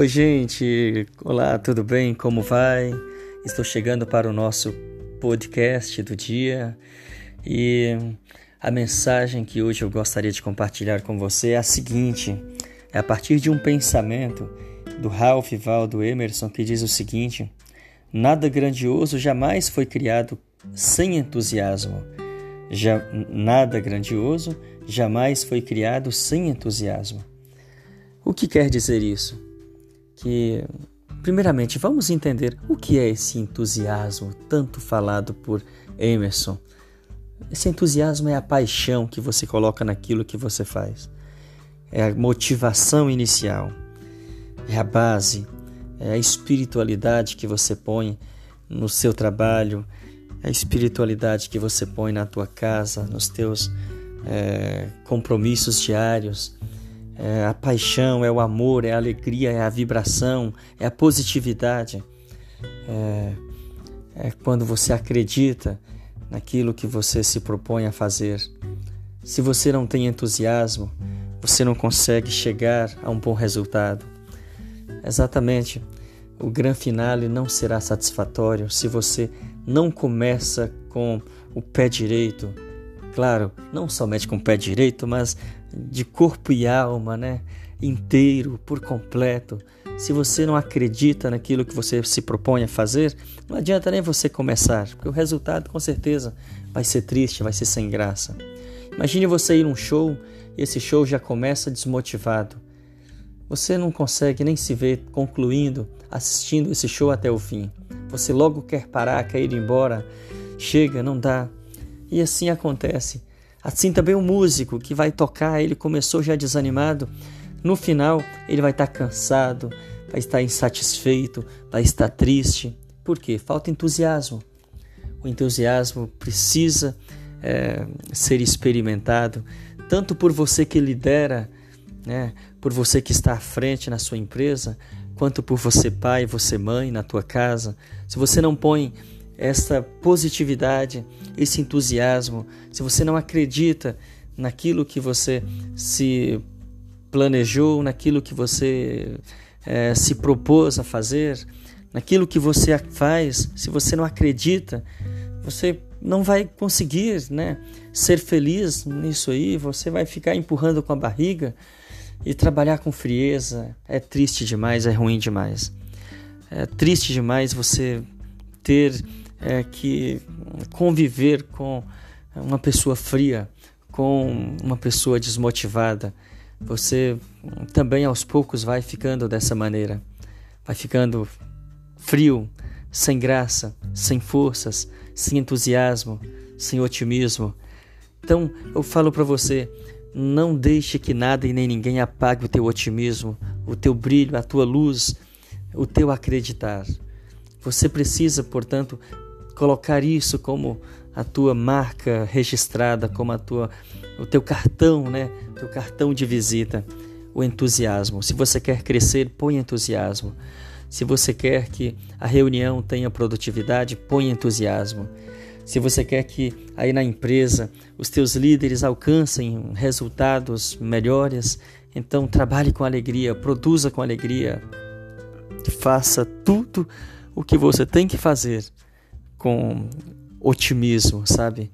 Oi, gente. Olá, tudo bem? Como vai? Estou chegando para o nosso podcast do dia e a mensagem que hoje eu gostaria de compartilhar com você é a seguinte: é a partir de um pensamento do Ralph Waldo Emerson que diz o seguinte: Nada grandioso jamais foi criado sem entusiasmo. Já, nada grandioso jamais foi criado sem entusiasmo. O que quer dizer isso? Que, primeiramente, vamos entender o que é esse entusiasmo tanto falado por Emerson. Esse entusiasmo é a paixão que você coloca naquilo que você faz, é a motivação inicial, é a base, é a espiritualidade que você põe no seu trabalho, é a espiritualidade que você põe na tua casa, nos teus é, compromissos diários. É a paixão, é o amor, é a alegria, é a vibração, é a positividade. É, é quando você acredita naquilo que você se propõe a fazer. Se você não tem entusiasmo, você não consegue chegar a um bom resultado. Exatamente. O grande finale não será satisfatório se você não começa com o pé direito, Claro, não somente com o pé direito, mas de corpo e alma, né? Inteiro, por completo. Se você não acredita naquilo que você se propõe a fazer, não adianta nem você começar, porque o resultado com certeza vai ser triste, vai ser sem graça. Imagine você ir num show e esse show já começa desmotivado. Você não consegue nem se ver concluindo, assistindo esse show até o fim. Você logo quer parar, quer ir embora. Chega, não dá. E assim acontece. Assim também o músico que vai tocar, ele começou já desanimado, no final ele vai estar cansado, vai estar insatisfeito, vai estar triste. Por quê? Falta entusiasmo. O entusiasmo precisa é, ser experimentado, tanto por você que lidera, né, por você que está à frente na sua empresa, quanto por você pai, você mãe na tua casa. Se você não põe essa positividade, esse entusiasmo, se você não acredita naquilo que você se planejou, naquilo que você é, se propôs a fazer, naquilo que você faz, se você não acredita, você não vai conseguir né, ser feliz nisso aí, você vai ficar empurrando com a barriga e trabalhar com frieza. É triste demais, é ruim demais. É triste demais você ter é, que conviver com uma pessoa fria, com uma pessoa desmotivada, você também aos poucos vai ficando dessa maneira, vai ficando frio, sem graça, sem forças, sem entusiasmo, sem otimismo. Então eu falo para você, não deixe que nada e nem ninguém apague o teu otimismo, o teu brilho, a tua luz, o teu acreditar. Você precisa, portanto, colocar isso como a tua marca registrada, como a tua, o teu cartão, né? Teu cartão de visita, o entusiasmo. Se você quer crescer, põe entusiasmo. Se você quer que a reunião tenha produtividade, põe entusiasmo. Se você quer que aí na empresa os teus líderes alcancem resultados melhores, então trabalhe com alegria, produza com alegria, faça tudo o que você tem que fazer com otimismo, sabe?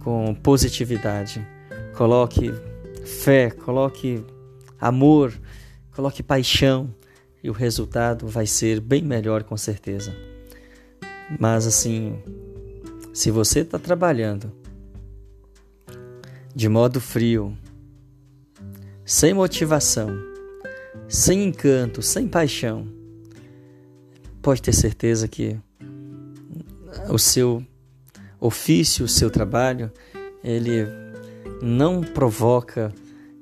Com positividade. Coloque fé, coloque amor, coloque paixão e o resultado vai ser bem melhor com certeza. Mas assim, se você está trabalhando de modo frio, sem motivação, sem encanto, sem paixão, pode ter certeza que o seu ofício, o seu trabalho, ele não provoca,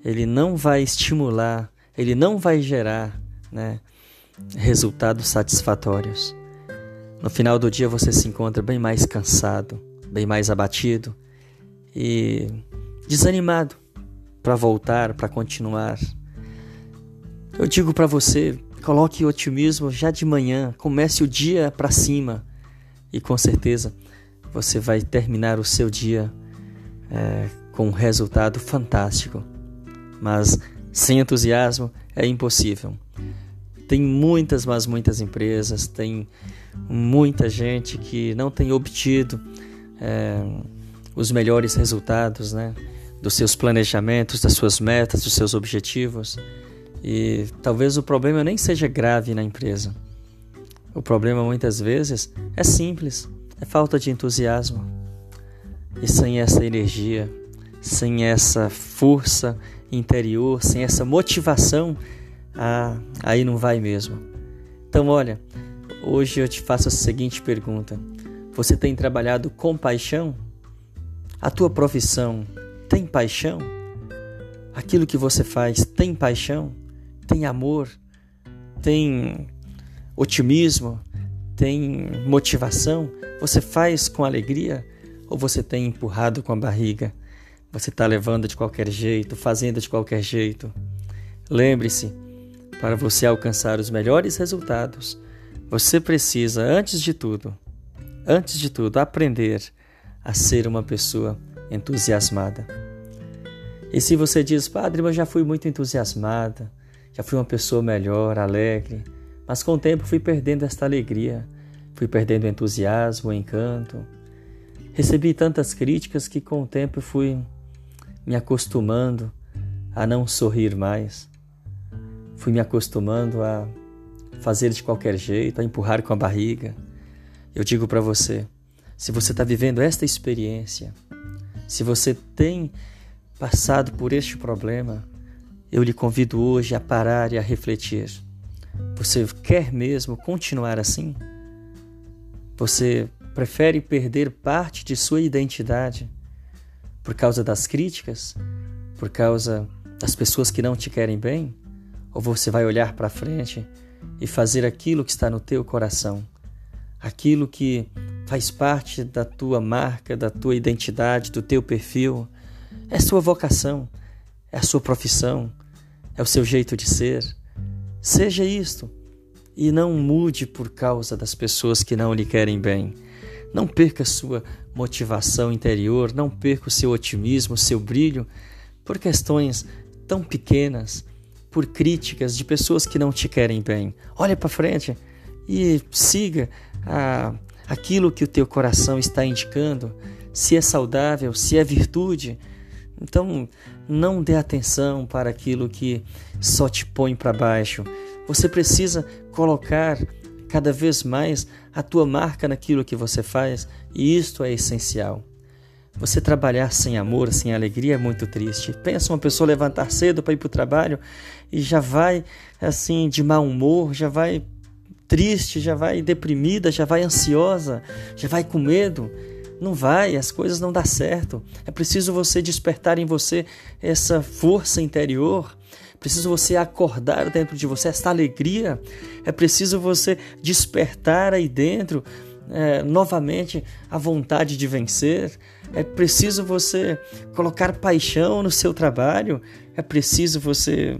ele não vai estimular, ele não vai gerar né, resultados satisfatórios. No final do dia você se encontra bem mais cansado, bem mais abatido e desanimado para voltar, para continuar. Eu digo para você, coloque otimismo já de manhã, comece o dia para cima e com certeza você vai terminar o seu dia é, com um resultado fantástico. Mas sem entusiasmo é impossível. Tem muitas, mas muitas empresas, tem muita gente que não tem obtido é, os melhores resultados, né? Dos seus planejamentos, das suas metas, dos seus objetivos. E talvez o problema nem seja grave na empresa. O problema muitas vezes é simples, é falta de entusiasmo. E sem essa energia, sem essa força interior, sem essa motivação, ah, aí não vai mesmo. Então, olha, hoje eu te faço a seguinte pergunta: Você tem trabalhado com paixão? A tua profissão tem paixão? Aquilo que você faz tem paixão? Tem amor? Tem otimismo? Tem motivação? Você faz com alegria ou você tem empurrado com a barriga? Você está levando de qualquer jeito, fazendo de qualquer jeito? Lembre-se, para você alcançar os melhores resultados, você precisa, antes de tudo, antes de tudo, aprender a ser uma pessoa entusiasmada. E se você diz, Padre, eu já fui muito entusiasmada, já fui uma pessoa melhor, alegre, mas com o tempo fui perdendo esta alegria, fui perdendo o entusiasmo, o encanto. Recebi tantas críticas que com o tempo fui me acostumando a não sorrir mais. Fui me acostumando a fazer de qualquer jeito, a empurrar com a barriga. Eu digo para você, se você está vivendo esta experiência, se você tem passado por este problema, eu lhe convido hoje a parar e a refletir. Você quer mesmo continuar assim? Você prefere perder parte de sua identidade por causa das críticas? Por causa das pessoas que não te querem bem? Ou você vai olhar para frente e fazer aquilo que está no teu coração? Aquilo que faz parte da tua marca, da tua identidade, do teu perfil, é a sua vocação, é a sua profissão, é o seu jeito de ser. Seja isto e não mude por causa das pessoas que não lhe querem bem. Não perca sua motivação interior, não perca o seu otimismo, o seu brilho por questões tão pequenas, por críticas de pessoas que não te querem bem. Olhe para frente e siga a, aquilo que o teu coração está indicando, se é saudável, se é virtude. Então, não dê atenção para aquilo que só te põe para baixo. Você precisa colocar cada vez mais a tua marca naquilo que você faz, e isto é essencial. Você trabalhar sem amor, sem alegria é muito triste. Pensa uma pessoa levantar cedo para ir para o trabalho e já vai assim de mau humor, já vai triste, já vai deprimida, já vai ansiosa, já vai com medo. Não vai, as coisas não dão certo. É preciso você despertar em você essa força interior. Preciso você acordar dentro de você essa alegria. É preciso você despertar aí dentro é, novamente a vontade de vencer. É preciso você colocar paixão no seu trabalho. É preciso você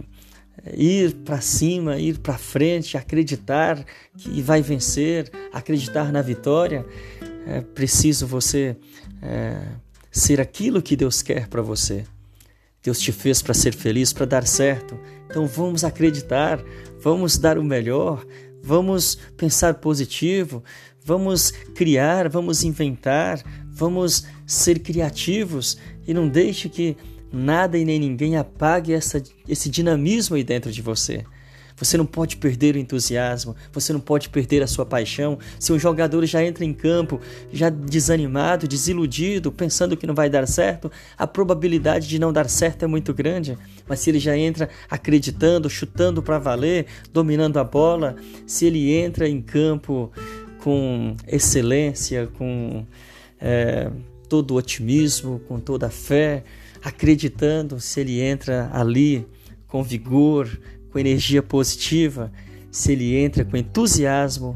é, ir para cima, ir para frente, acreditar que vai vencer, acreditar na vitória. É preciso você é, ser aquilo que Deus quer para você. Deus te fez para ser feliz, para dar certo. Então vamos acreditar, vamos dar o melhor, vamos pensar positivo, vamos criar, vamos inventar, vamos ser criativos e não deixe que nada e nem ninguém apague essa, esse dinamismo aí dentro de você. Você não pode perder o entusiasmo, você não pode perder a sua paixão. Se um jogador já entra em campo já desanimado, desiludido, pensando que não vai dar certo, a probabilidade de não dar certo é muito grande. Mas se ele já entra acreditando, chutando para valer, dominando a bola, se ele entra em campo com excelência, com é, todo o otimismo, com toda a fé, acreditando, se ele entra ali com vigor, com energia positiva, se ele entra com entusiasmo,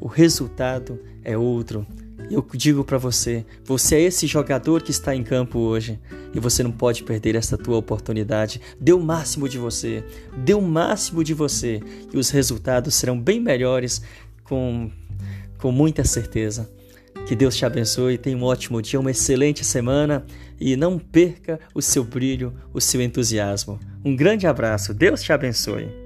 o resultado é outro. Eu digo para você, você é esse jogador que está em campo hoje e você não pode perder essa tua oportunidade. Dê o máximo de você, dê o máximo de você e os resultados serão bem melhores com, com muita certeza. Que Deus te abençoe, tenha um ótimo dia, uma excelente semana e não perca o seu brilho, o seu entusiasmo. Um grande abraço, Deus te abençoe.